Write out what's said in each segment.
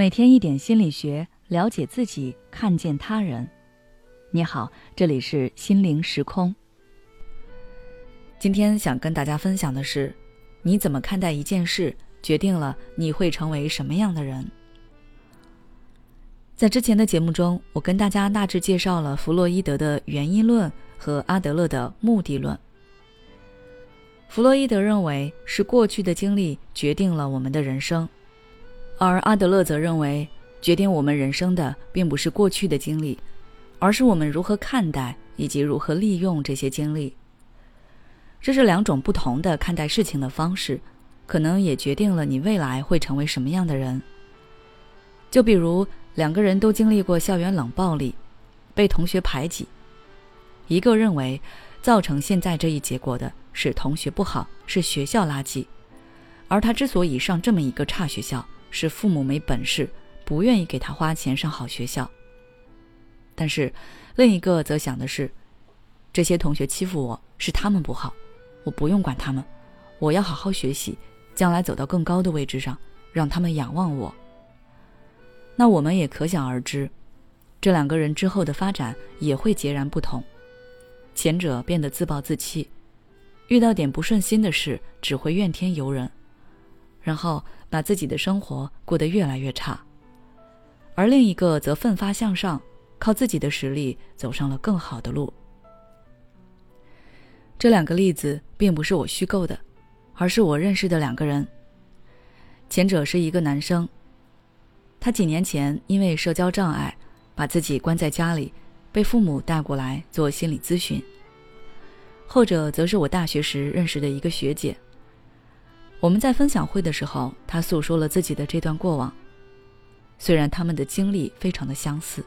每天一点心理学，了解自己，看见他人。你好，这里是心灵时空。今天想跟大家分享的是，你怎么看待一件事，决定了你会成为什么样的人。在之前的节目中，我跟大家大致介绍了弗洛伊德的原因论和阿德勒的目的论。弗洛伊德认为是过去的经历决定了我们的人生，而阿德勒则认为决定我们人生的并不是过去的经历，而是我们如何看待以及如何利用这些经历。这是两种不同的看待事情的方式，可能也决定了你未来会成为什么样的人。就比如两个人都经历过校园冷暴力，被同学排挤，一个认为造成现在这一结果的。是同学不好，是学校垃圾，而他之所以上这么一个差学校，是父母没本事，不愿意给他花钱上好学校。但是，另一个则想的是，这些同学欺负我是他们不好，我不用管他们，我要好好学习，将来走到更高的位置上，让他们仰望我。那我们也可想而知，这两个人之后的发展也会截然不同，前者变得自暴自弃。遇到点不顺心的事，只会怨天尤人，然后把自己的生活过得越来越差；而另一个则奋发向上，靠自己的实力走上了更好的路。这两个例子并不是我虚构的，而是我认识的两个人。前者是一个男生，他几年前因为社交障碍，把自己关在家里，被父母带过来做心理咨询。后者则是我大学时认识的一个学姐。我们在分享会的时候，他诉说了自己的这段过往。虽然他们的经历非常的相似，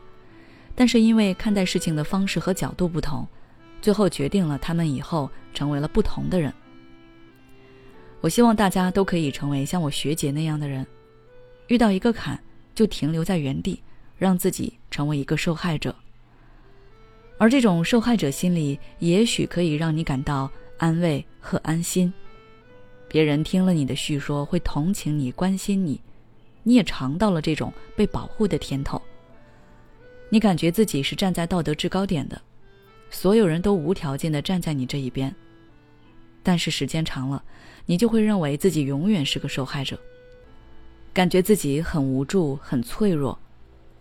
但是因为看待事情的方式和角度不同，最后决定了他们以后成为了不同的人。我希望大家都可以成为像我学姐那样的人，遇到一个坎就停留在原地，让自己成为一个受害者。而这种受害者心理，也许可以让你感到安慰和安心。别人听了你的叙说，会同情你、关心你，你也尝到了这种被保护的甜头。你感觉自己是站在道德制高点的，所有人都无条件的站在你这一边。但是时间长了，你就会认为自己永远是个受害者，感觉自己很无助、很脆弱，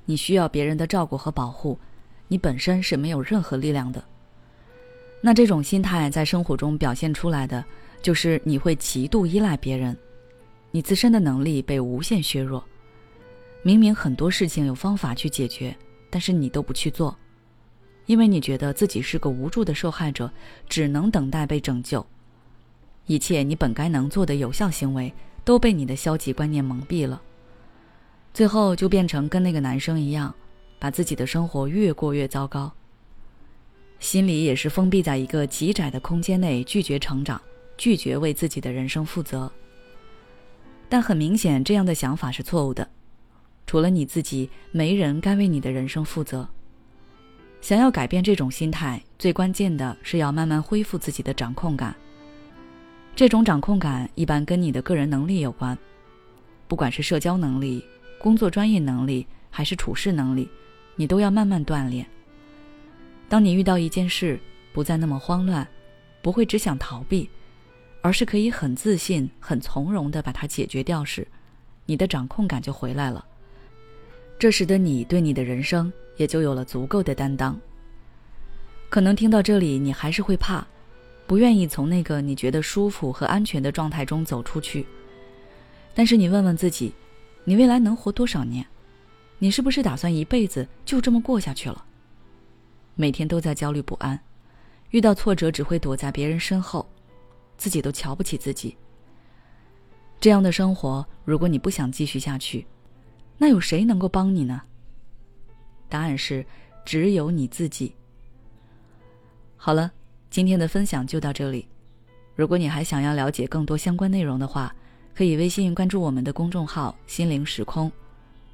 你需要别人的照顾和保护。你本身是没有任何力量的。那这种心态在生活中表现出来的，就是你会极度依赖别人，你自身的能力被无限削弱。明明很多事情有方法去解决，但是你都不去做，因为你觉得自己是个无助的受害者，只能等待被拯救。一切你本该能做的有效行为，都被你的消极观念蒙蔽了。最后就变成跟那个男生一样。把自己的生活越过越糟糕，心里也是封闭在一个极窄的空间内，拒绝成长，拒绝为自己的人生负责。但很明显，这样的想法是错误的。除了你自己，没人该为你的人生负责。想要改变这种心态，最关键的是要慢慢恢复自己的掌控感。这种掌控感一般跟你的个人能力有关，不管是社交能力、工作专业能力，还是处事能力。你都要慢慢锻炼。当你遇到一件事，不再那么慌乱，不会只想逃避，而是可以很自信、很从容的把它解决掉时，你的掌控感就回来了。这时的你对你的人生也就有了足够的担当。可能听到这里，你还是会怕，不愿意从那个你觉得舒服和安全的状态中走出去。但是你问问自己，你未来能活多少年？你是不是打算一辈子就这么过下去了？每天都在焦虑不安，遇到挫折只会躲在别人身后，自己都瞧不起自己。这样的生活，如果你不想继续下去，那有谁能够帮你呢？答案是只有你自己。好了，今天的分享就到这里。如果你还想要了解更多相关内容的话，可以微信关注我们的公众号“心灵时空”。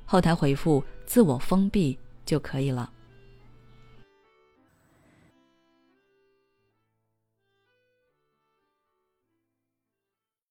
后台回复“自我封闭”就可以了。